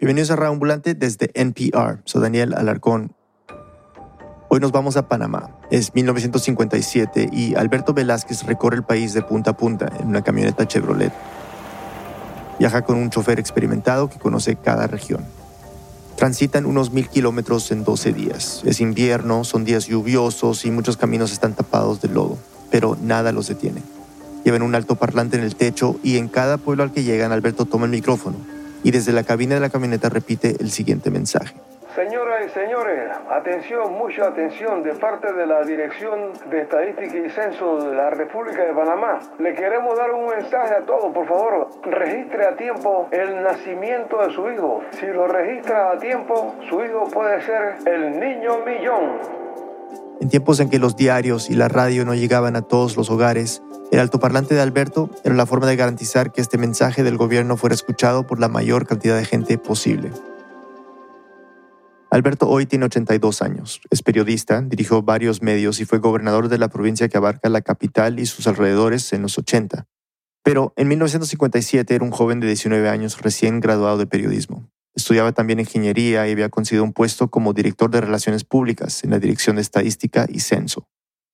Bienvenidos a Radio Ambulante desde NPR. Soy Daniel Alarcón. Hoy nos vamos a Panamá. Es 1957 y Alberto Velázquez recorre el país de punta a punta en una camioneta Chevrolet. Viaja con un chofer experimentado que conoce cada región. Transitan unos mil kilómetros en 12 días. Es invierno, son días lluviosos y muchos caminos están tapados de lodo, pero nada los detiene. Llevan un alto parlante en el techo y en cada pueblo al que llegan Alberto toma el micrófono y desde la cabina de la camioneta repite el siguiente mensaje. Señoras y señores, atención, mucha atención de parte de la Dirección de Estadística y Censo de la República de Panamá. Le queremos dar un mensaje a todos, por favor. Registre a tiempo el nacimiento de su hijo. Si lo registra a tiempo, su hijo puede ser el niño millón. En tiempos en que los diarios y la radio no llegaban a todos los hogares, el altoparlante de Alberto era la forma de garantizar que este mensaje del gobierno fuera escuchado por la mayor cantidad de gente posible. Alberto hoy tiene 82 años, es periodista, dirigió varios medios y fue gobernador de la provincia que abarca la capital y sus alrededores en los 80. Pero en 1957 era un joven de 19 años recién graduado de periodismo. Estudiaba también ingeniería y había conseguido un puesto como director de relaciones públicas en la Dirección de Estadística y Censo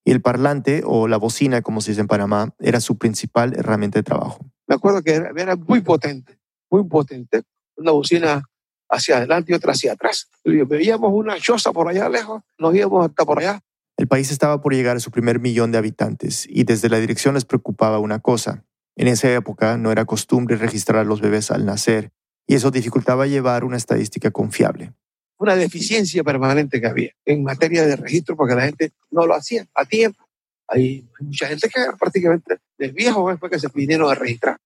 y el parlante o la bocina, como se dice en Panamá, era su principal herramienta de trabajo. Me acuerdo que era, muy potente, muy potente, una bocina hacia adelante y otra hacia atrás. Veíamos una choza por allá lejos, nos íbamos hasta por allá. El país estaba por llegar a su primer millón de habitantes y desde la dirección les preocupaba una cosa. En esa época no era costumbre registrar a los bebés al nacer y eso dificultaba llevar una estadística confiable una deficiencia permanente que había en materia de registro porque la gente no lo hacía a tiempo. Hay mucha gente que prácticamente del viejo fue que se pidieron a registrar.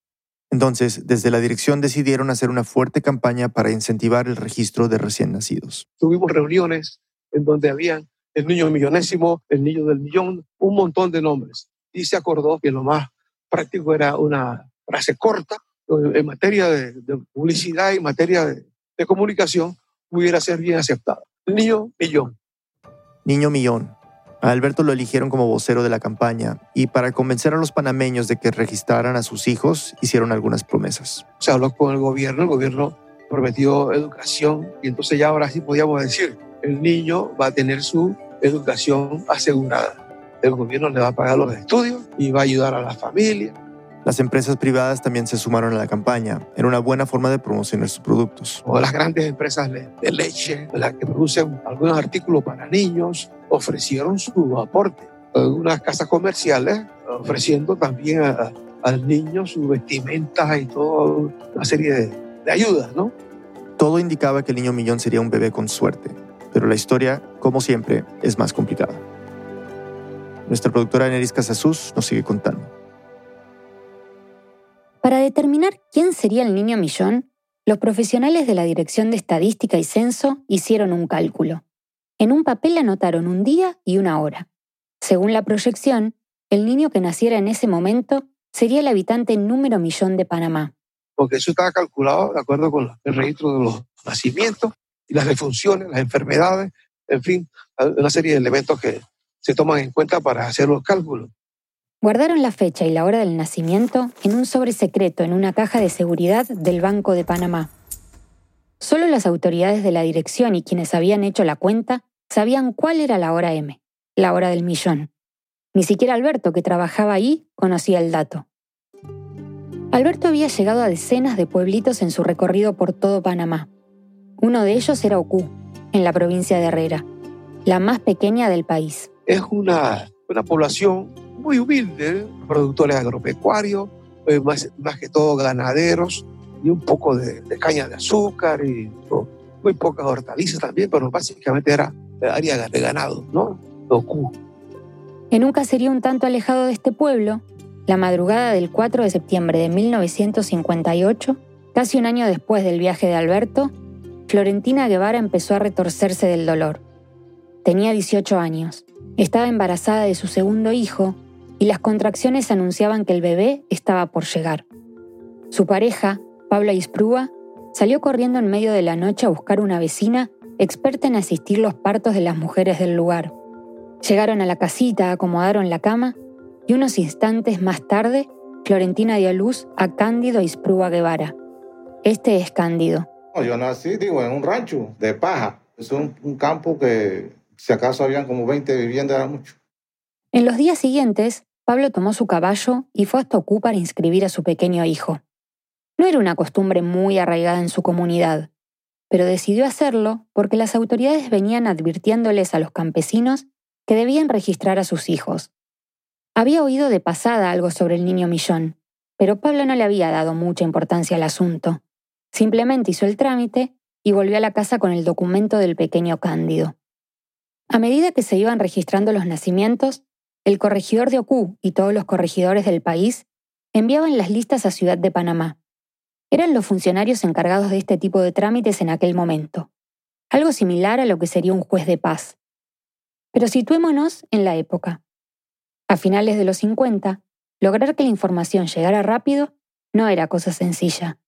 Entonces, desde la dirección decidieron hacer una fuerte campaña para incentivar el registro de recién nacidos. Tuvimos reuniones en donde había el niño millonésimo, el niño del millón, un montón de nombres. Y se acordó que lo más práctico era una frase corta en materia de, publicidad y materia de comunicación, pudiera ser bien aceptado. Niño Millón. Niño Millón. A Alberto lo eligieron como vocero de la campaña y para convencer a los panameños de que registraran a sus hijos, hicieron algunas promesas. Se habló con el gobierno, el gobierno prometió educación y entonces ya ahora sí podíamos decir, el niño va a tener su educación asegurada. El gobierno le va a pagar los estudios y va a ayudar a la familia las empresas privadas también se sumaron a la campaña. Era una buena forma de promocionar sus productos. O las grandes empresas de leche, las que producen algunos artículos para niños, ofrecieron su aporte. Unas casas comerciales ofreciendo también al niño su vestimenta y toda una serie de, de ayudas, ¿no? Todo indicaba que el niño millón sería un bebé con suerte, pero la historia, como siempre, es más complicada. Nuestra productora Neris Casasus nos sigue contando. Para determinar quién sería el niño millón, los profesionales de la Dirección de Estadística y Censo hicieron un cálculo. En un papel anotaron un día y una hora. Según la proyección, el niño que naciera en ese momento sería el habitante número millón de Panamá. Porque eso estaba calculado de acuerdo con el registro de los nacimientos y las defunciones, las enfermedades, en fin, una serie de elementos que se toman en cuenta para hacer los cálculos. Guardaron la fecha y la hora del nacimiento en un sobre secreto en una caja de seguridad del Banco de Panamá. Solo las autoridades de la dirección y quienes habían hecho la cuenta sabían cuál era la hora M, la hora del millón. Ni siquiera Alberto, que trabajaba ahí, conocía el dato. Alberto había llegado a decenas de pueblitos en su recorrido por todo Panamá. Uno de ellos era Ocú, en la provincia de Herrera, la más pequeña del país. Es una, una población muy humilde, productores agropecuarios, eh, más, más, que todo ganaderos, y un poco de, caña de azúcar y muy pocas hortalizas también, pero básicamente era área de ganado, ¿no? En un caserío un tanto alejado de este pueblo, la madrugada del 4 de septiembre de 1958, casi un año después del viaje de Alberto, Florentina Guevara empezó a retorcerse del dolor. Tenía 18 años, estaba embarazada de su segundo hijo y las contracciones anunciaban que el bebé estaba por llegar. Su pareja, Paula Isprúa, salió corriendo en medio de la noche a buscar una vecina experta en asistir los partos de las mujeres del lugar. Llegaron a la casita, acomodaron la cama y unos instantes más tarde, Florentina dio luz a Cándido Isprúa Guevara. Este es Cándido. Yo nací, digo, en un rancho de paja. Es un, un campo que, si acaso habían como 20 viviendas, era mucho. En los días siguientes, Pablo tomó su caballo y fue hasta Ocú para inscribir a su pequeño hijo. No era una costumbre muy arraigada en su comunidad, pero decidió hacerlo porque las autoridades venían advirtiéndoles a los campesinos que debían registrar a sus hijos. Había oído de pasada algo sobre el niño millón, pero Pablo no le había dado mucha importancia al asunto. Simplemente hizo el trámite y volvió a la casa con el documento del pequeño Cándido. A medida que se iban registrando los nacimientos, el corregidor de Ocú y todos los corregidores del país enviaban las listas a Ciudad de Panamá. Eran los funcionarios encargados de este tipo de trámites en aquel momento, algo similar a lo que sería un juez de paz. Pero situémonos en la época. A finales de los 50, lograr que la información llegara rápido no era cosa sencilla.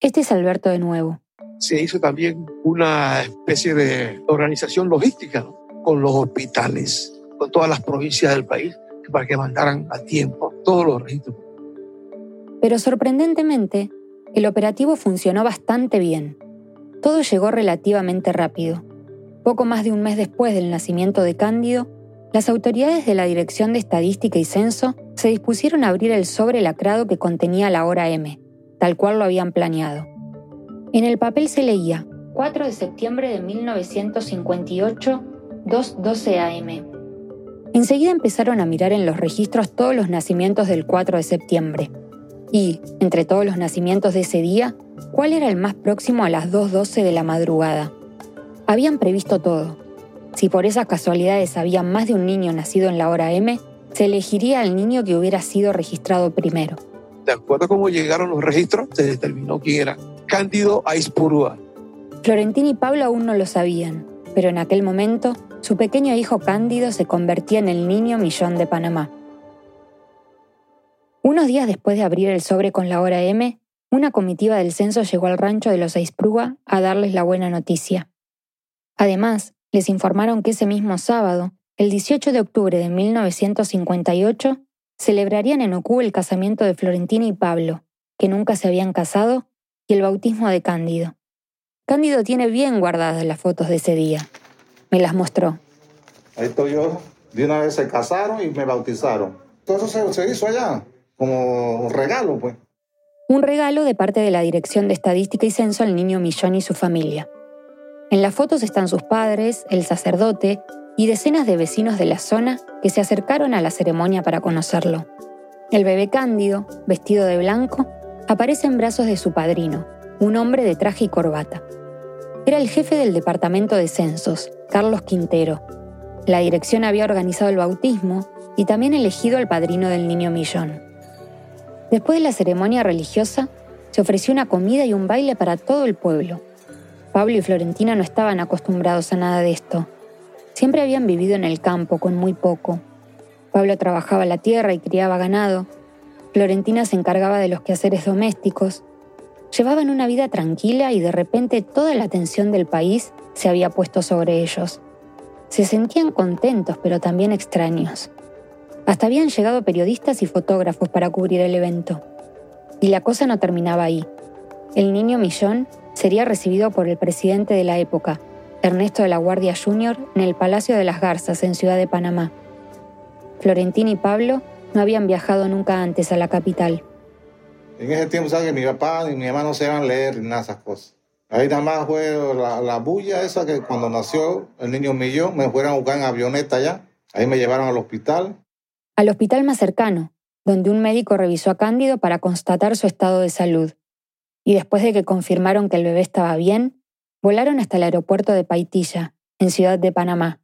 Este es Alberto de nuevo. Se hizo también una especie de organización logística con los hospitales, con todas las provincias del país, para que mandaran a tiempo todos los registros. Pero sorprendentemente, el operativo funcionó bastante bien. Todo llegó relativamente rápido. Poco más de un mes después del nacimiento de Cándido, las autoridades de la Dirección de Estadística y Censo se dispusieron a abrir el sobre lacrado que contenía la hora M, tal cual lo habían planeado. En el papel se leía 4 de septiembre de 1958, 2.12 am. Enseguida empezaron a mirar en los registros todos los nacimientos del 4 de septiembre. Y, entre todos los nacimientos de ese día, cuál era el más próximo a las 2.12 de la madrugada. Habían previsto todo, si por esas casualidades había más de un niño nacido en la hora M, se elegiría al niño que hubiera sido registrado primero. De acuerdo a cómo llegaron los registros, se determinó quién era Cándido Aispurúa. Florentín y Pablo aún no lo sabían, pero en aquel momento su pequeño hijo Cándido se convertía en el niño millón de Panamá. Unos días después de abrir el sobre con la hora M, una comitiva del censo llegó al rancho de los Aisprúa a darles la buena noticia. Además, les informaron que ese mismo sábado, el 18 de octubre de 1958, celebrarían en Ocú el casamiento de Florentina y Pablo, que nunca se habían casado, y el bautismo de Cándido. Cándido tiene bien guardadas las fotos de ese día. Me las mostró. Ahí estoy yo. De una vez se casaron y me bautizaron. Todo eso se, hizo allá, como un regalo, pues. Un regalo de parte de la Dirección de Estadística y Censo al niño Millón y su familia. En las fotos están sus padres, el sacerdote y decenas de vecinos de la zona que se acercaron a la ceremonia para conocerlo. El bebé Cándido, vestido de blanco, aparece en brazos de su padrino, un hombre de traje y corbata. Era el jefe del departamento de censos, Carlos Quintero. La dirección había organizado el bautismo y también elegido al padrino del niño Millón. Después de la ceremonia religiosa, se ofreció una comida y un baile para todo el pueblo. Pablo y Florentina no estaban acostumbrados a nada de esto. Siempre habían vivido en el campo con muy poco. Pablo trabajaba la tierra y criaba ganado. Florentina se encargaba de los quehaceres domésticos. Llevaban una vida tranquila y de repente toda la atención del país se había puesto sobre ellos. Se sentían contentos pero también extraños. Hasta habían llegado periodistas y fotógrafos para cubrir el evento. Y la cosa no terminaba ahí. El niño Millón sería recibido por el presidente de la época, Ernesto de la Guardia Jr., en el Palacio de las Garzas, en Ciudad de Panamá. Florentina y Pablo no habían viajado nunca antes a la capital. En ese tiempo, ¿sabes que mi papá y mi mamá no sabían leer ni nada de esas cosas? Ahí nada más fue la, bulla esa que cuando nació el niño millón me fueron a buscar en avioneta allá. Ahí me llevaron al hospital. Al hospital más cercano, donde un médico revisó a Cándido para constatar su estado de salud y después de que confirmaron que el bebé estaba bien, volaron hasta el aeropuerto de Paitilla, en Ciudad de Panamá.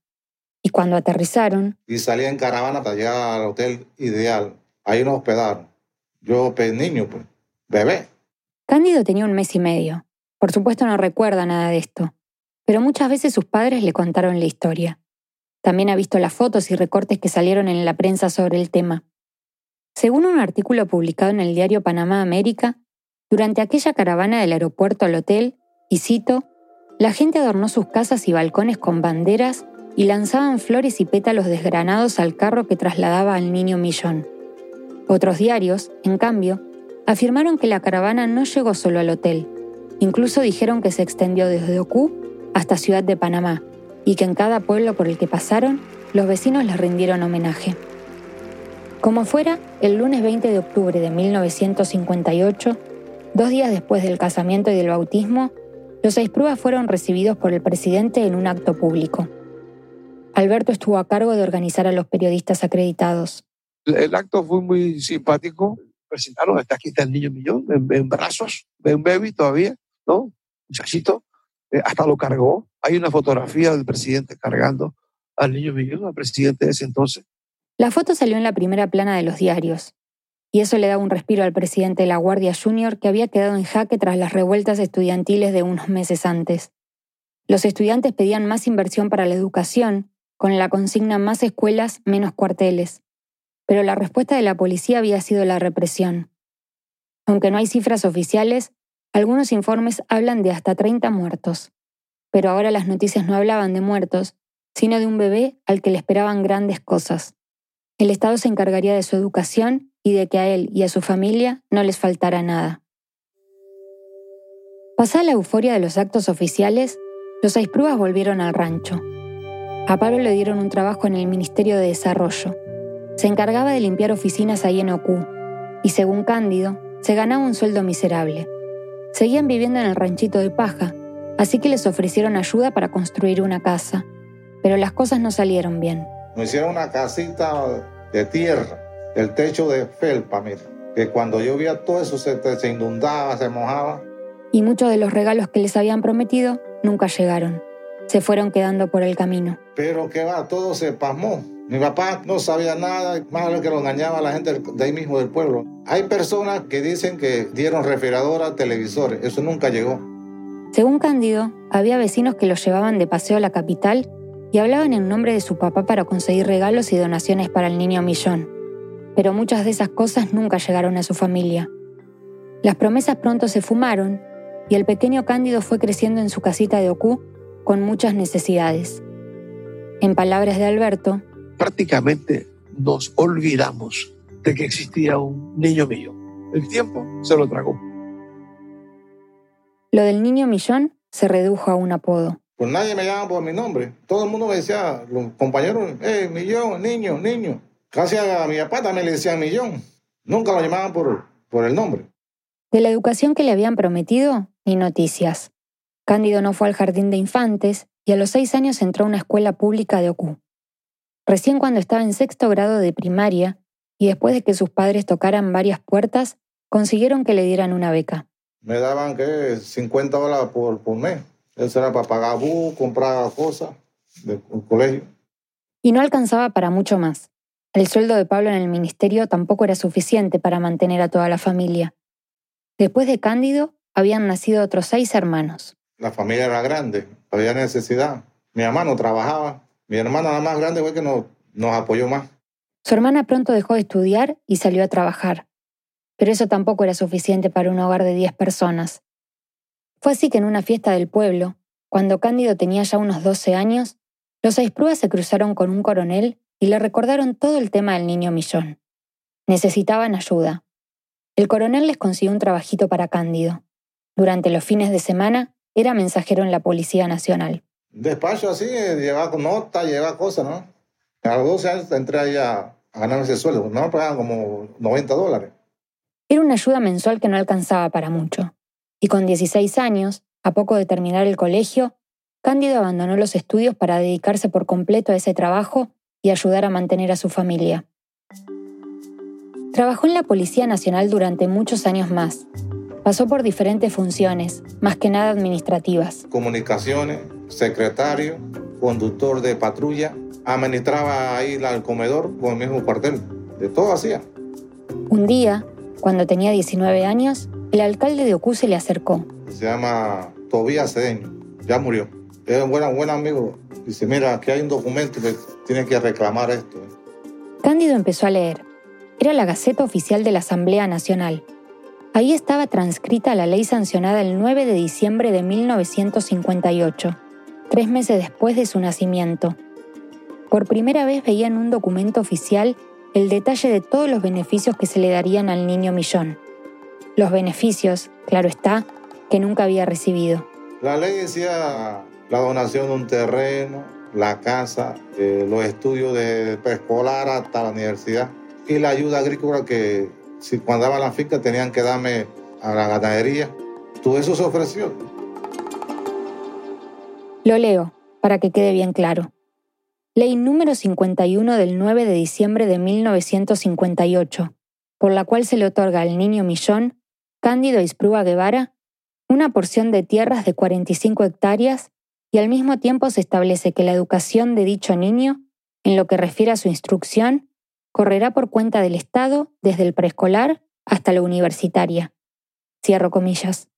Y cuando aterrizaron... Y salí en caravana para llegar al hotel ideal. Ahí nos hospedaron. Yo, pues, niño, pues, bebé. Cándido tenía un mes y medio. Por supuesto no recuerda nada de esto, pero muchas veces sus padres le contaron la historia. También ha visto las fotos y recortes que salieron en la prensa sobre el tema. Según un artículo publicado en el diario Panamá América, durante aquella caravana del aeropuerto al hotel, y cito, la gente adornó sus casas y balcones con banderas y lanzaban flores y pétalos desgranados al carro que trasladaba al niño Millón. Otros diarios, en cambio, afirmaron que la caravana no llegó solo al hotel, Incluso dijeron que se extendió desde Ocú hasta Ciudad de Panamá y que en cada pueblo por el que pasaron, los vecinos les rindieron homenaje. Como fuera, el lunes 20 de octubre de 1958, dos días después del casamiento y del bautismo, los seis pruebas fueron recibidos por el presidente en un acto público. Alberto estuvo a cargo de organizar a los periodistas acreditados. El acto fue muy simpático. Presentaron, hasta aquí está el niño millón, en, brazos, un baby todavía, ¿no? Muchachito. Eh, hasta lo cargó. Hay una fotografía del presidente cargando al niño millón, al presidente de ese entonces. La foto salió en la primera plana de los diarios, y eso le da un respiro al presidente de la Guardia Junior que había quedado en jaque tras las revueltas estudiantiles de unos meses antes. Los estudiantes pedían más inversión para la educación, con la consigna más escuelas, menos cuarteles. Pero la respuesta de la policía había sido la represión. Aunque no hay cifras oficiales, algunos informes hablan de hasta 30 muertos. Pero ahora las noticias no hablaban de muertos, sino de un bebé al que le esperaban grandes cosas. El Estado se encargaría de su educación y de que a él y a su familia no les faltara nada. Pasada la euforia de los actos oficiales, los Aispruas volvieron al rancho. A Pablo le dieron un trabajo en el Ministerio de Desarrollo. Se encargaba de limpiar oficinas ahí en Ocú, y según Cándido, se ganaba un sueldo miserable. Seguían viviendo en el ranchito de paja, así que les ofrecieron ayuda para construir una casa, pero las cosas no salieron bien. Nos hicieron una casita de tierra, el techo de felpa, mira, que cuando llovía todo eso se, se inundaba, se mojaba. Y muchos de los regalos que les habían prometido nunca llegaron. Se fueron quedando por el camino. Pero que va, todo se pasmó. Mi papá no sabía nada, más lo que lo engañaba a la gente de ahí mismo del pueblo. Hay personas que dicen que dieron refrigeradoras, televisores, eso nunca llegó. Según Cándido, había vecinos que los llevaban de paseo a la capital y hablaban en nombre de su papá para conseguir regalos y donaciones para el niño Millón. Pero muchas de esas cosas nunca llegaron a su familia. Las promesas pronto se fumaron y el pequeño Cándido fue creciendo en su casita de Ocú con muchas necesidades. En palabras de Alberto, prácticamente nos olvidamos de que existía un niño millón. El tiempo se lo tragó. Lo del niño millón se redujo a un apodo. Pues nadie me llama por mi nombre. Todo el mundo me decía, los compañeros, eh, millón, niño, niño. Casi a mi papá también le decían millón. Nunca lo llamaban por, por el nombre. De la educación que le habían prometido, ni noticias. Cándido no fue al jardín de infantes y a los seis años entró a una escuela pública de Ocú. Recién cuando estaba en sexto grado de primaria y después de que sus padres tocaran varias puertas, consiguieron que le dieran una beca. Me daban que 50 dólares por, por mes. Eso era para pagar bus, comprar cosas del colegio. Y no alcanzaba para mucho más. El sueldo de Pablo en el ministerio tampoco era suficiente para mantener a toda la familia. Después de Cándido, habían nacido otros seis hermanos. La familia era grande, había necesidad. Mi hermano trabajaba. Mi hermana la más grande fue que nos, nos apoyó más. Su hermana pronto dejó de estudiar y salió a trabajar. Pero eso tampoco era suficiente para un hogar de 10 personas. Fue así que en una fiesta del pueblo, cuando Cándido tenía ya unos 12 años, los Aispruas se cruzaron con un coronel y le recordaron todo el tema del niño millón. Necesitaban ayuda. El coronel les consiguió un trabajito para Cándido. Durante los fines de semana era mensajero en la Policía Nacional. Despacho así, llevaba nota, llevaba cosas, ¿no? A los 12 años entré ahí a, ganar ese sueldo. No me pagaban como 90 dólares. Era una ayuda mensual que no alcanzaba para mucho y con 16 años, a poco de terminar el colegio, Cándido abandonó los estudios para dedicarse por completo a ese trabajo y ayudar a mantener a su familia. Trabajó en la Policía Nacional durante muchos años más. Pasó por diferentes funciones, más que nada administrativas. Comunicaciones, secretario, conductor de patrulla, administraba ahí el comedor con el mismo cuartel. De todo hacía. Un día, cuando tenía 19 años, el alcalde de Ocú se le acercó. Se llama Tobías Cedeño, ya murió. Es un buen, buen amigo. Dice, mira, aquí hay un documento que tiene que reclamar esto. Cándido empezó a leer. Era la Gaceta Oficial de la Asamblea Nacional. Ahí estaba transcrita la ley sancionada el 9 de diciembre de 1958, tres meses después de su nacimiento. Por primera vez veía en un documento oficial el detalle de todos los beneficios que se le darían al niño millón. Los beneficios, claro está, que nunca había recibido. La ley decía la donación de un terreno, la casa, los estudios de preescolar hasta la universidad y la ayuda agrícola que si cuando daban la finca tenían que darme a la ganadería. Todo eso se ofreció. Lo leo para que quede bien claro. Ley número 51 del 9 de diciembre de 1958, por la cual se le otorga al niño Millón, Cándido Isprúa Guevara, una porción de tierras de 45 hectáreas y al mismo tiempo se establece que la educación de dicho niño, en lo que refiere a su instrucción, correrá por cuenta del Estado desde el preescolar hasta la universitaria. Cierro comillas.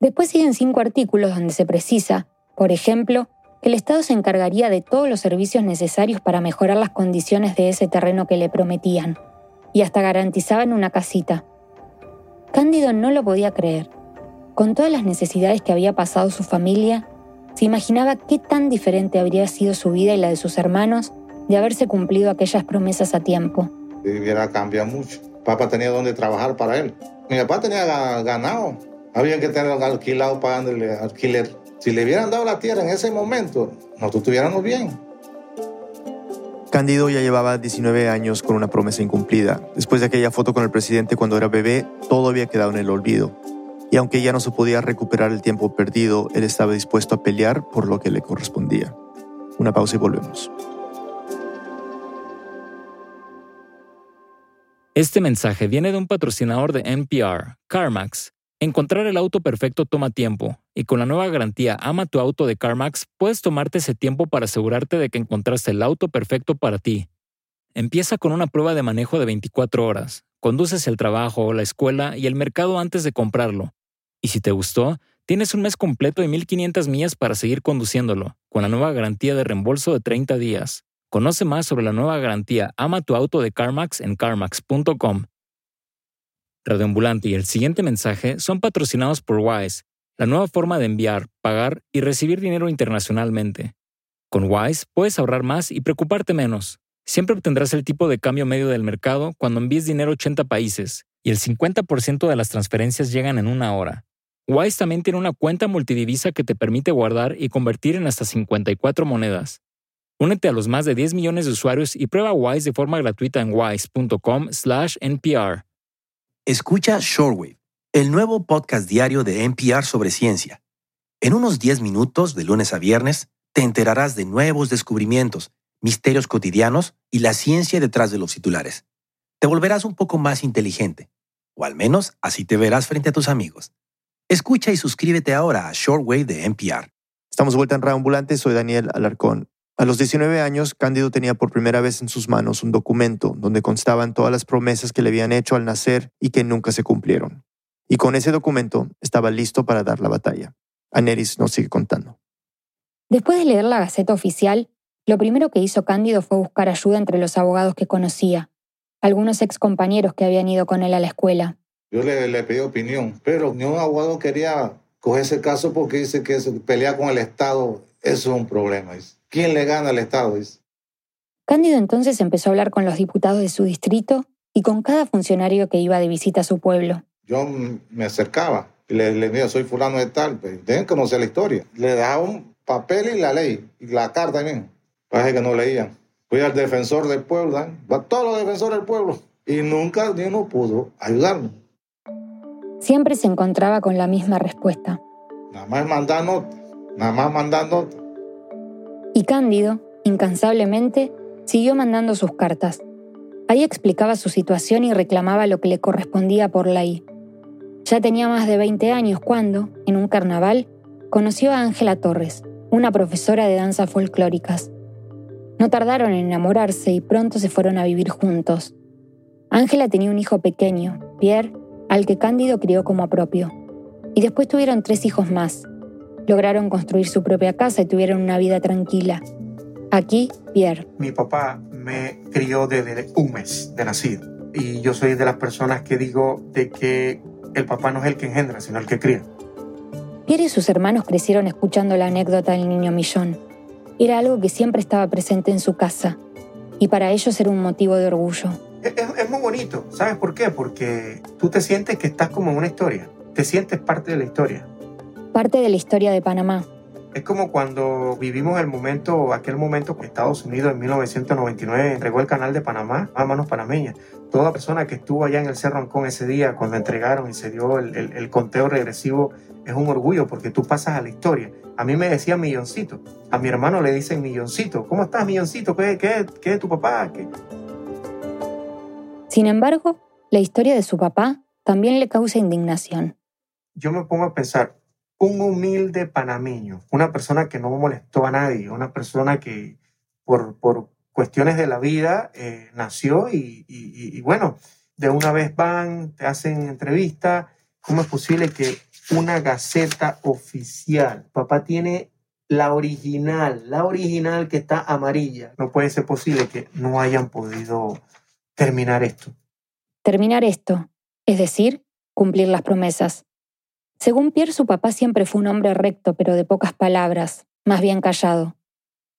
Después siguen cinco artículos donde se precisa, por ejemplo, el Estado se encargaría de todos los servicios necesarios para mejorar las condiciones de ese terreno que le prometían, y hasta garantizaban una casita. Cándido no lo podía creer. Con todas las necesidades que había pasado su familia, se imaginaba qué tan diferente habría sido su vida y la de sus hermanos de haberse cumplido aquellas promesas a tiempo. Hubiera cambiado mucho. Papá tenía donde trabajar para él. Mi papá tenía ganado. Había que tenerlo alquilado pagándole alquiler. Si le hubieran dado la tierra en ese momento, nosotros estuviéramos bien. Cándido ya llevaba 19 años con una promesa incumplida. Después de aquella foto con el presidente cuando era bebé, todo había quedado en el olvido y aunque ya no se podía recuperar el tiempo perdido, él estaba dispuesto a pelear por lo que le correspondía. Una pausa y volvemos. Este mensaje viene de un patrocinador de NPR, CarMax. Encontrar el auto perfecto toma tiempo, y con la nueva garantía Ama tu auto de CarMax puedes tomarte ese tiempo para asegurarte de que encontraste el auto perfecto para ti. Empieza con una prueba de manejo de 24 horas. Conduces el trabajo, la escuela y el mercado antes de comprarlo y si te gustó, tienes un mes completo de 1500 millas para seguir conduciéndolo, con la nueva garantía de reembolso de 30 días. Conoce más sobre la nueva garantía Ama tu auto de CarMax en carmax.com. Radioambulante y el siguiente mensaje son patrocinados por Wise, la nueva forma de enviar, pagar y recibir dinero internacionalmente. Con Wise puedes ahorrar más y preocuparte menos. Siempre obtendrás el tipo de cambio medio del mercado cuando envíes dinero a 80 países, y el 50% de las transferencias llegan en una hora. Wise también tiene una cuenta multidivisa que te permite guardar y convertir en hasta 54 monedas. Únete a los más de 10 millones de usuarios y prueba Wise de forma gratuita en wise.com/npr. Escucha Shortwave, el nuevo podcast diario de NPR sobre ciencia. En unos 10 minutos, de lunes a viernes, te enterarás de nuevos descubrimientos, misterios cotidianos y la ciencia detrás de los titulares. Te volverás un poco más inteligente, o al menos así te verás frente a tus amigos. Escucha y suscríbete ahora a Shortwave de NPR. Estamos vuelta en Ambulante, soy Daniel Alarcón. A los 19 años, Cándido tenía por primera vez en sus manos un documento donde constaban todas las promesas que le habían hecho al nacer y que nunca se cumplieron. Y con ese documento estaba listo para dar la batalla. Aneris nos sigue contando. Después de leer la Gaceta Oficial, lo primero que hizo Cándido fue buscar ayuda entre los abogados que conocía, algunos ex compañeros que habían ido con él a la escuela. Yo le, le pedí opinión, pero ni un abogado quería coger ese caso porque dice que pelea con el Estado, eso es un problema. ¿Quién le gana al Estado? Cándido entonces empezó a hablar con los diputados de su distrito y con cada funcionario que iba de visita a su pueblo. Yo me acercaba y le, decía, soy fulano de tal, pues, deben conocer la historia. Le daba un papel y la ley, y la carta también. Parece que no leían. Fui al defensor del pueblo, a todos los defensores del pueblo, y nunca ni uno pudo ayudarme. Siempre se encontraba con la misma respuesta. Nada más nada más mandando. Y Cándido, incansablemente, siguió mandando sus cartas. Ahí explicaba su situación y reclamaba lo que le correspondía por ley. Ya tenía más de 20 años cuando, en un carnaval, conoció a Ángela Torres, una profesora de danzas folclóricas. No tardaron en enamorarse y pronto se fueron a vivir juntos. Ángela tenía un hijo pequeño, Pierre, al que Cándido crió como propio. Y después tuvieron tres hijos más. Lograron construir su propia casa y tuvieron una vida tranquila. Aquí, Pierre. Mi papá me crió desde un mes de nacido. Y yo soy de las personas que digo de que el papá no es el que engendra, sino el que cría. Pierre y sus hermanos crecieron escuchando la anécdota del niño millón. Era algo que siempre estaba presente en su casa. Y para ellos era un motivo de orgullo es, muy bonito. ¿Sabes por qué? Porque tú te sientes que estás como en una historia. te sientes parte de la historia. Parte de la historia de Panamá. Es como cuando vivimos el momento, aquel momento que Estados Unidos en 1999 entregó el canal de Panamá a manos panameñas. Toda persona que estuvo allá en el Cerro Ancón ese día, cuando entregaron y se dio el, el, conteo regresivo, es un orgullo porque tú pasas a la historia. A mí me decía milloncito, a mi hermano le dicen milloncito. ¿Cómo estás, milloncito? ¿Qué, qué, qué es tu papá? ¿Qué? Sin embargo, la historia de su papá también le causa indignación. Yo me pongo a pensar, un humilde panameño, una persona que no molestó a nadie, una persona que por, por cuestiones de la vida eh, nació y, bueno, de una vez van, te hacen entrevista. ¿Cómo es posible que una gaceta oficial, papá tiene la original, la original que está amarilla, no puede ser posible que no hayan podido terminar esto? Terminar esto, es decir, cumplir las promesas. Según Pierre, su papá siempre fue un hombre recto, pero de pocas palabras, más bien callado.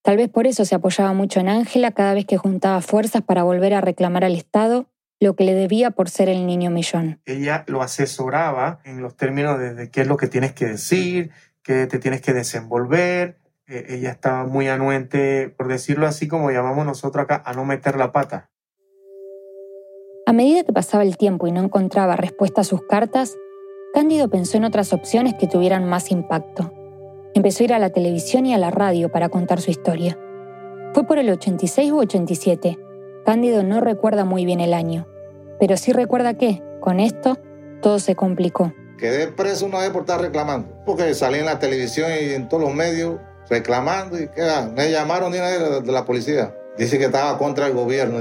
Tal vez por eso se apoyaba mucho en Ángela cada vez que juntaba fuerzas para volver a reclamar al Estado lo que le debía por ser el niño millón. Ella lo asesoraba en los términos de, qué es lo que tienes que decir, qué te tienes que desenvolver. E, ella estaba muy anuente, por decirlo así como llamamos nosotros acá, a no meter la pata. A medida que pasaba el tiempo y no encontraba respuesta a sus cartas, Cándido pensó en otras opciones que tuvieran más impacto. Empezó a ir a la televisión y a la radio para contar su historia. Fue por el 86 u 87. Cándido no recuerda muy bien el año, pero sí recuerda que, con esto, todo se complicó. Quedé preso una vez por estar reclamando, porque salí en la televisión y en todos los medios reclamando y que me llamaron de, de la policía. Dice que estaba contra el gobierno.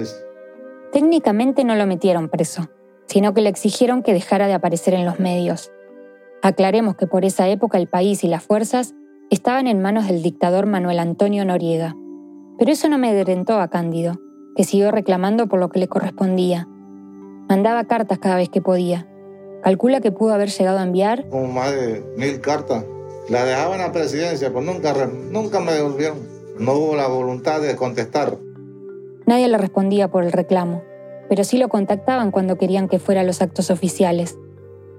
Técnicamente no lo metieron preso, sino que le exigieron que dejara de aparecer en los medios. Aclaremos que por esa época el país y las fuerzas estaban en manos del dictador Manuel Antonio Noriega. Pero eso no me derrentó a Cándido, que siguió reclamando por lo que le correspondía. Mandaba cartas cada vez que podía. Calcula que pudo haber llegado a enviar... Como más de mil cartas. La dejaban a la presidencia, pues nunca, nunca me devolvieron. No hubo la voluntad de contestar. Nadie le respondía por el reclamo pero sí lo contactaban cuando querían que fuera a los actos oficiales.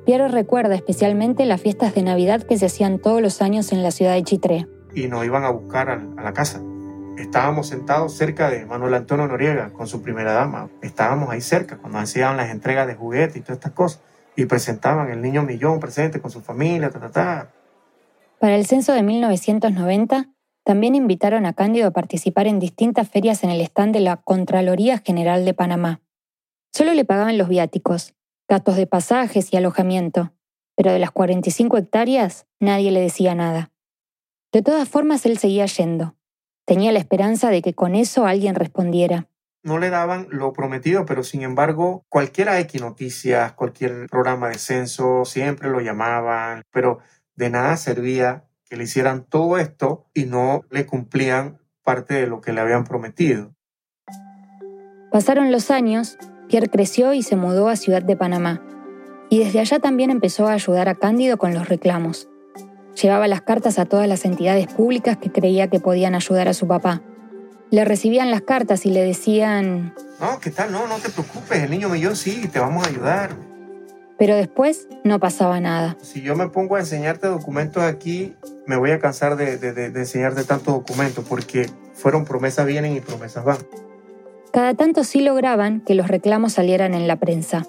Piero recuerda especialmente las fiestas de Navidad que se hacían todos los años en la ciudad de Chitré. Y nos iban a buscar a, la casa. Estábamos sentados cerca de Manuel Antonio Noriega con su primera dama. Estábamos ahí cerca cuando hacían las entregas de juguetes y todas estas cosas. Y presentaban el niño millón presente con su familia, ta, ta, Para el censo de 1990, también invitaron a Cándido a participar en distintas ferias en el stand de la Contraloría General de Panamá. Solo le pagaban los viáticos, gastos de pasajes y alojamiento, pero de las 45 hectáreas nadie le decía nada. De todas formas, él seguía yendo. Tenía la esperanza de que con eso alguien respondiera. No le daban lo prometido, pero sin embargo, cualquier X noticias, cualquier programa de censo, siempre lo llamaban, pero de nada servía que le hicieran todo esto y no le cumplían parte de lo que le habían prometido. Pasaron los años Pierre creció y se mudó a Ciudad de Panamá, y desde allá también empezó a ayudar a Cándido con los reclamos. Llevaba las cartas a todas las entidades públicas que creía que podían ayudar a su papá. Le recibían las cartas y le decían... No, ¿qué tal? No, no te preocupes, el niño millón sí, te vamos a ayudar. Pero después no pasaba nada. Si yo me pongo a enseñarte documentos aquí, me voy a cansar de, de enseñarte tantos documentos porque fueron promesas vienen y promesas van. Cada tanto sí lograban que los reclamos salieran en la prensa.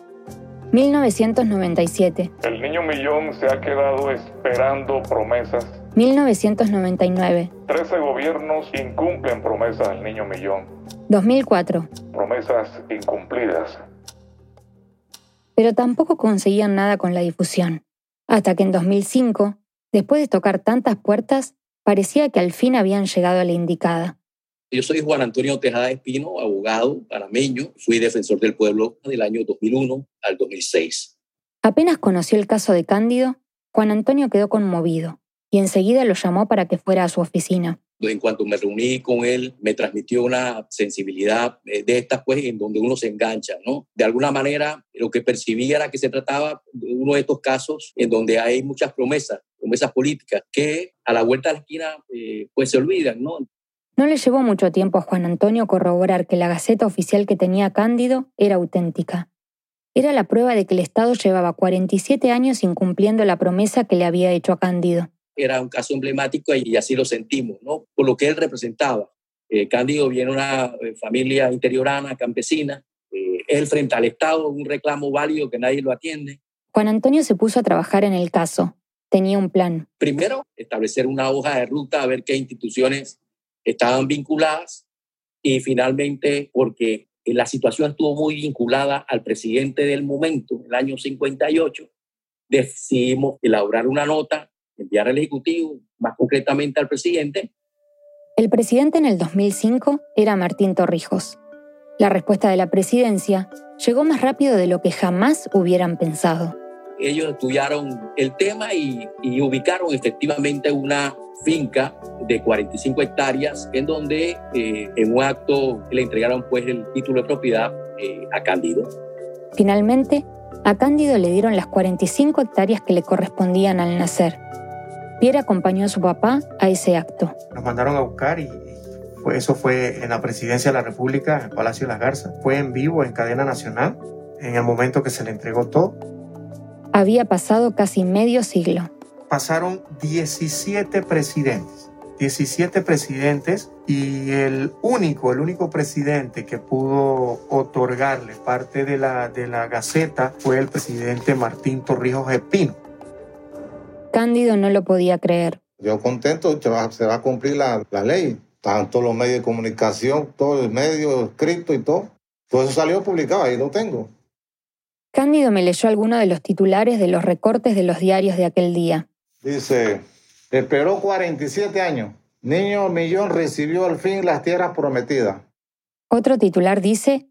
1997. El niño millón se ha quedado esperando promesas. 1999. Trece gobiernos incumplen promesas del niño millón. 2004. Promesas incumplidas. Pero tampoco conseguían nada con la difusión. Hasta que en 2005, después de tocar tantas puertas, parecía que al fin habían llegado a la indicada. Yo soy Juan Antonio Tejada Espino, abogado panameño. Fui defensor del pueblo del año 2001 al 2006. Apenas conoció el caso de Cándido, Juan Antonio quedó conmovido y enseguida lo llamó para que fuera a su oficina. En cuanto me reuní con él, me transmitió una sensibilidad de estas, pues, en donde uno se engancha, ¿no? De alguna manera, lo que percibía era que se trataba de uno de estos casos en donde hay muchas promesas, promesas políticas, que a la vuelta de la esquina, eh, pues, se olvidan, ¿no? No le llevó mucho tiempo a Juan Antonio corroborar que la gaceta oficial que tenía Cándido era auténtica. era la prueba de que el Estado llevaba 47 años incumpliendo la promesa que le había hecho a Cándido. Era un caso emblemático y así lo sentimos, ¿no? Por lo que él representaba. Eh, Cándido viene de una eh, familia interiorana, campesina. Eh, él frente al Estado, un reclamo válido que nadie lo atiende. Juan Antonio se puso a trabajar en el caso. Tenía un plan. Primero, establecer una hoja de ruta, a ver qué instituciones estaban vinculadas y finalmente, porque la situación estuvo muy vinculada al presidente del momento, el año 58, decidimos elaborar una nota, enviar al Ejecutivo, más concretamente al presidente. El presidente en el 2005 era Martín Torrijos. La respuesta de la presidencia llegó más rápido de lo que jamás hubieran pensado. Ellos estudiaron el tema y, y ubicaron efectivamente una finca de 45 hectáreas en donde eh, en un acto le entregaron pues el título de propiedad eh, a Cándido. Finalmente, a Cándido le dieron las 45 hectáreas que le correspondían al nacer. Pierre acompañó a su papá a ese acto. Nos mandaron a buscar y eso fue en la presidencia de la República, en el Palacio de las Garzas. Fue en vivo, en cadena nacional, en el momento que se le entregó todo. Había pasado casi medio siglo pasaron 17 presidentes. 17 presidentes y el único, el único presidente que pudo otorgarle parte de la, de la Gaceta fue el presidente Martín Torrijos Espino. Cándido no lo podía creer. Yo contento, se va, se va a cumplir la, la ley. Tanto los medios de comunicación, todo el medio escrito y todo. Todo eso salió publicado, ahí lo tengo. Cándido me leyó algunos de los titulares de los recortes de los diarios de aquel día. Dice, esperó 47 años. Niño Millón recibió al fin las tierras prometidas. Otro titular dice,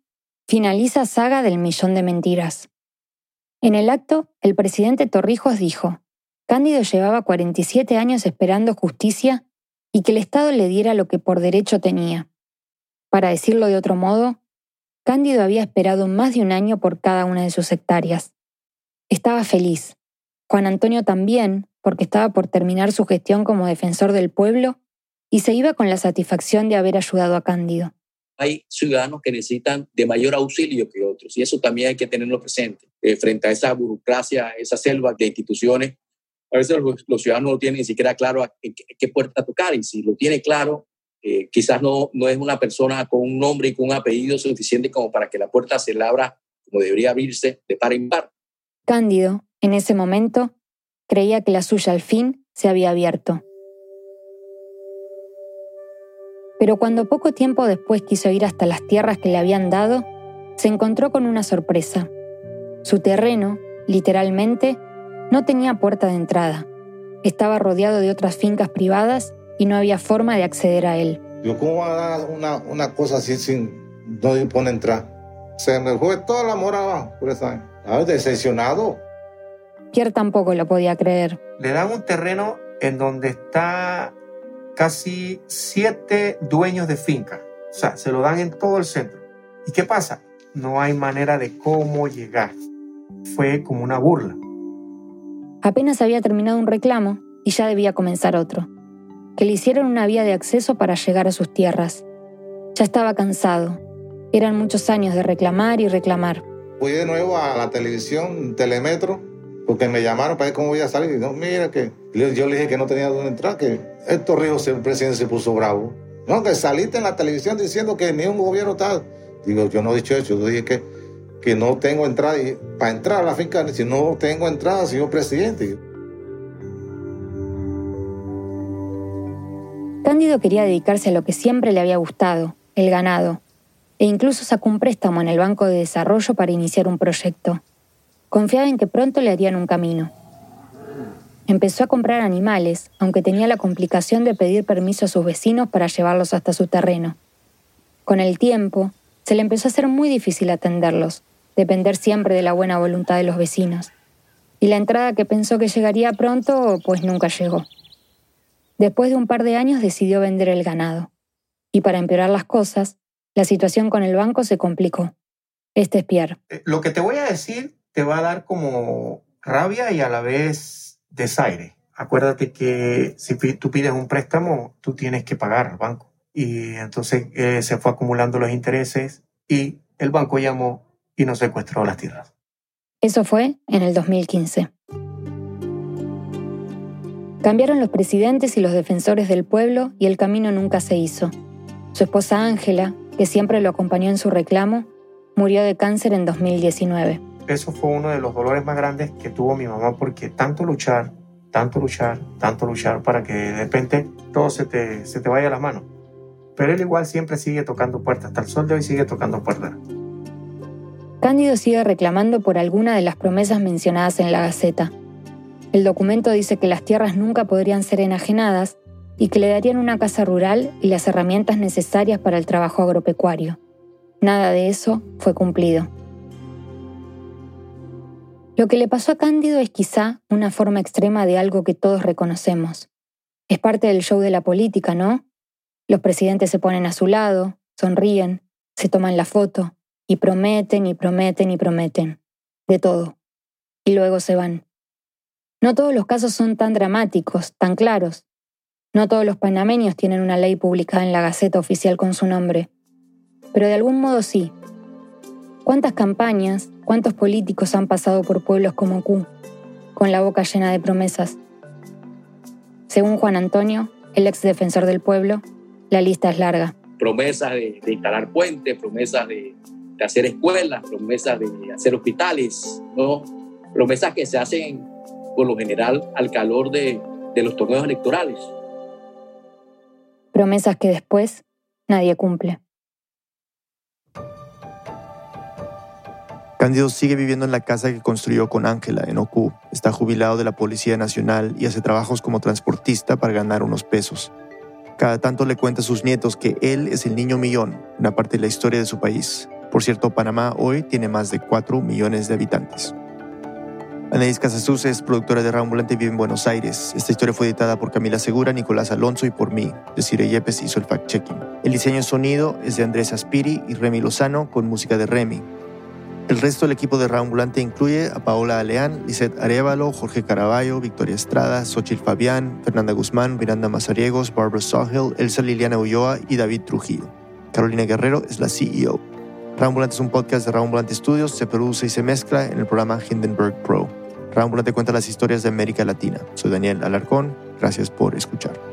finaliza saga del millón de mentiras. En el acto, el presidente Torrijos dijo, Cándido llevaba 47 años esperando justicia y que el Estado le diera lo que por derecho tenía. Para decirlo de otro modo, Cándido había esperado más de un año por cada una de sus hectáreas. Estaba feliz. Juan Antonio también, porque estaba por terminar su gestión como defensor del pueblo y se iba con la satisfacción de haber ayudado a Cándido. Hay ciudadanos que necesitan de mayor auxilio que otros y eso también hay que tenerlo presente. Eh, frente a esa burocracia, esa selva de instituciones, a veces los, ciudadanos no tienen ni siquiera claro a qué, puerta tocar y si lo tiene claro, eh, quizás no, no es una persona con un nombre y con un apellido suficiente como para que la puerta se la abra como debería abrirse de par en par. Cándido, en ese momento, creía que la suya al fin se había abierto. Pero cuando poco tiempo después quiso ir hasta las tierras que le habían dado, se encontró con una sorpresa. Su terreno, literalmente, no tenía puerta de entrada. Estaba rodeado de otras fincas privadas y no había forma de acceder a él. ¿cómo va a dar una, una cosa así sin no pone entrar? Se me fue toda la mora abajo, por esa. decepcionado. Pierre tampoco lo podía creer. Le dan un terreno en donde está casi siete dueños de finca. O sea, se lo dan en todo el centro. ¿Y qué pasa? No hay manera de cómo llegar. Fue como una burla. Apenas había terminado un reclamo y ya debía comenzar otro. Que le hicieron una vía de acceso para llegar a sus tierras. Ya estaba cansado. Eran muchos años de reclamar y reclamar. Fui de nuevo a la televisión, Telemetro, porque me llamaron para ver cómo voy a salir. Y no, mira que yo le dije que no tenía dónde entrar, que estos ríos el presidente se puso bravo. No, que saliste en la televisión diciendo que ni un gobierno tal. Digo, yo no he dicho eso, yo dije que, que no tengo entrada. Y para entrar a la finca, si no tengo entrada, señor presidente. Cándido quería dedicarse a lo que siempre le había gustado, el ganado, e incluso sacó un préstamo en el Banco de Desarrollo para iniciar un proyecto. Confiaba en que pronto le harían un camino. Empezó a comprar animales, aunque tenía la complicación de pedir permiso a sus vecinos para llevarlos hasta su terreno. Con el tiempo, se le empezó a hacer muy difícil atenderlos, depender siempre de la buena voluntad de los vecinos. Y la entrada que pensó que llegaría pronto, pues nunca llegó. Después de un par de años decidió vender el ganado. Y para empeorar las cosas, la situación con el banco se complicó. Este es Pierre. Eh, lo que te voy a decir te va a dar como rabia y a la vez desaire. Acuérdate que si tú pides un préstamo, tú tienes que pagar al banco. Y entonces eh, se fue acumulando los intereses y el banco llamó y nos secuestró las tierras. Eso fue en el 2015. Cambiaron los presidentes y los defensores del pueblo y el camino nunca se hizo. Su esposa Ángela, que siempre lo acompañó en su reclamo, murió de cáncer en 2019. Eso fue uno de los dolores más grandes que tuvo mi mamá porque tanto luchar, tanto luchar, tanto luchar para que de repente todo se te, se te vaya a las manos. Pero él igual siempre sigue tocando puertas, hasta el sol de hoy sigue tocando puertas. Cándido sigue reclamando por alguna de las promesas mencionadas en la Gaceta. El documento dice que las tierras nunca podrían ser enajenadas y que le darían una casa rural y las herramientas necesarias para el trabajo agropecuario. Nada de eso fue cumplido. Lo que le pasó a Cándido es quizá una forma extrema de algo que todos reconocemos. Es parte del show de la política, ¿no? Los presidentes se ponen a su lado, sonríen, se toman la foto y prometen y prometen y prometen. De todo. Y luego se van. No todos los casos son tan dramáticos, tan claros. No todos los panameños tienen una ley publicada en la Gaceta Oficial con su nombre. Pero de algún modo sí. ¿Cuántas campañas, cuántos políticos han pasado por pueblos como Q, con la boca llena de promesas? Según Juan Antonio, el ex defensor del pueblo, la lista es larga. Promesas de, instalar puentes, promesas de, de, hacer escuelas, promesas de hacer hospitales, ¿no? promesas que se hacen por lo general al calor de, de los torneos electorales. Promesas que después nadie cumple. Cándido sigue viviendo en la casa que construyó con Ángela en Ocu. Está jubilado de la Policía Nacional y hace trabajos como transportista para ganar unos pesos. Cada tanto le cuenta a sus nietos que él es el niño millón, una parte de la historia de su país. Por cierto, Panamá hoy tiene más de 4 millones de habitantes. Anaís Casasus es productora de Rambulante y vive en Buenos Aires. Esta historia fue editada por Camila Segura, Nicolás Alonso y por mí. Desiree Yepes hizo el fact-checking. El diseño sonido es de Andrés Aspiri y Remy Lozano con música de Remy. El resto del equipo de Rambulante incluye a Paola Aleán, Lisette Arevalo, Jorge Caraballo, Victoria Estrada, Xochitl Fabián, Fernanda Guzmán, Miranda Mazariegos, Barbara Sawhill, Elsa Liliana Ulloa y David Trujillo. Carolina Guerrero es la CEO. Rambulante es un podcast de Rambulante Studios, se produce y se mezcla en el programa Hindenburg Pro. Rambulante cuenta las historias de América Latina. Soy Daniel Alarcón, gracias por escuchar.